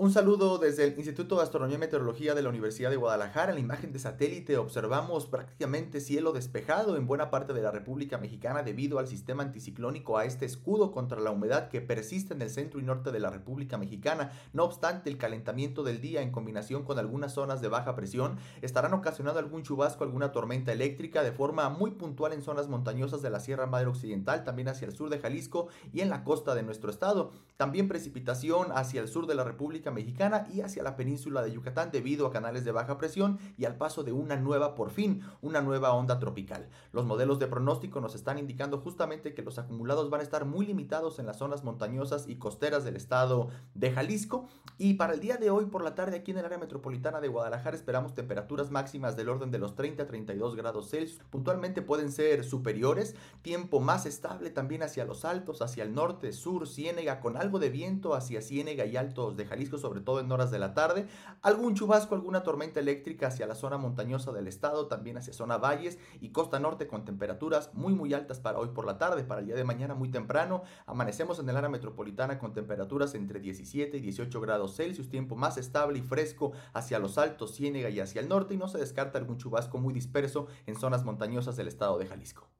Un saludo desde el Instituto de Astronomía y Meteorología de la Universidad de Guadalajara. En la imagen de satélite observamos prácticamente cielo despejado en buena parte de la República Mexicana debido al sistema anticiclónico a este escudo contra la humedad que persiste en el centro y norte de la República Mexicana. No obstante, el calentamiento del día en combinación con algunas zonas de baja presión estarán ocasionando algún chubasco, alguna tormenta eléctrica de forma muy puntual en zonas montañosas de la Sierra Madre Occidental, también hacia el sur de Jalisco y en la costa de nuestro estado. También precipitación hacia el sur de la República Mexicana y hacia la península de Yucatán debido a canales de baja presión y al paso de una nueva, por fin, una nueva onda tropical. Los modelos de pronóstico nos están indicando justamente que los acumulados van a estar muy limitados en las zonas montañosas y costeras del estado de Jalisco. Y para el día de hoy por la tarde aquí en el área metropolitana de Guadalajara esperamos temperaturas máximas del orden de los 30 a 32 grados Celsius. Puntualmente pueden ser superiores, tiempo más estable también hacia los altos, hacia el norte, sur, Ciénega, con algo de viento hacia Ciénega y altos de Jalisco sobre todo en horas de la tarde. Algún chubasco, alguna tormenta eléctrica hacia la zona montañosa del estado, también hacia zona valles y costa norte con temperaturas muy muy altas para hoy por la tarde, para el día de mañana muy temprano. Amanecemos en el área metropolitana con temperaturas entre 17 y 18 grados Celsius, tiempo más estable y fresco hacia los altos, Ciénega y hacia el norte y no se descarta algún chubasco muy disperso en zonas montañosas del estado de Jalisco.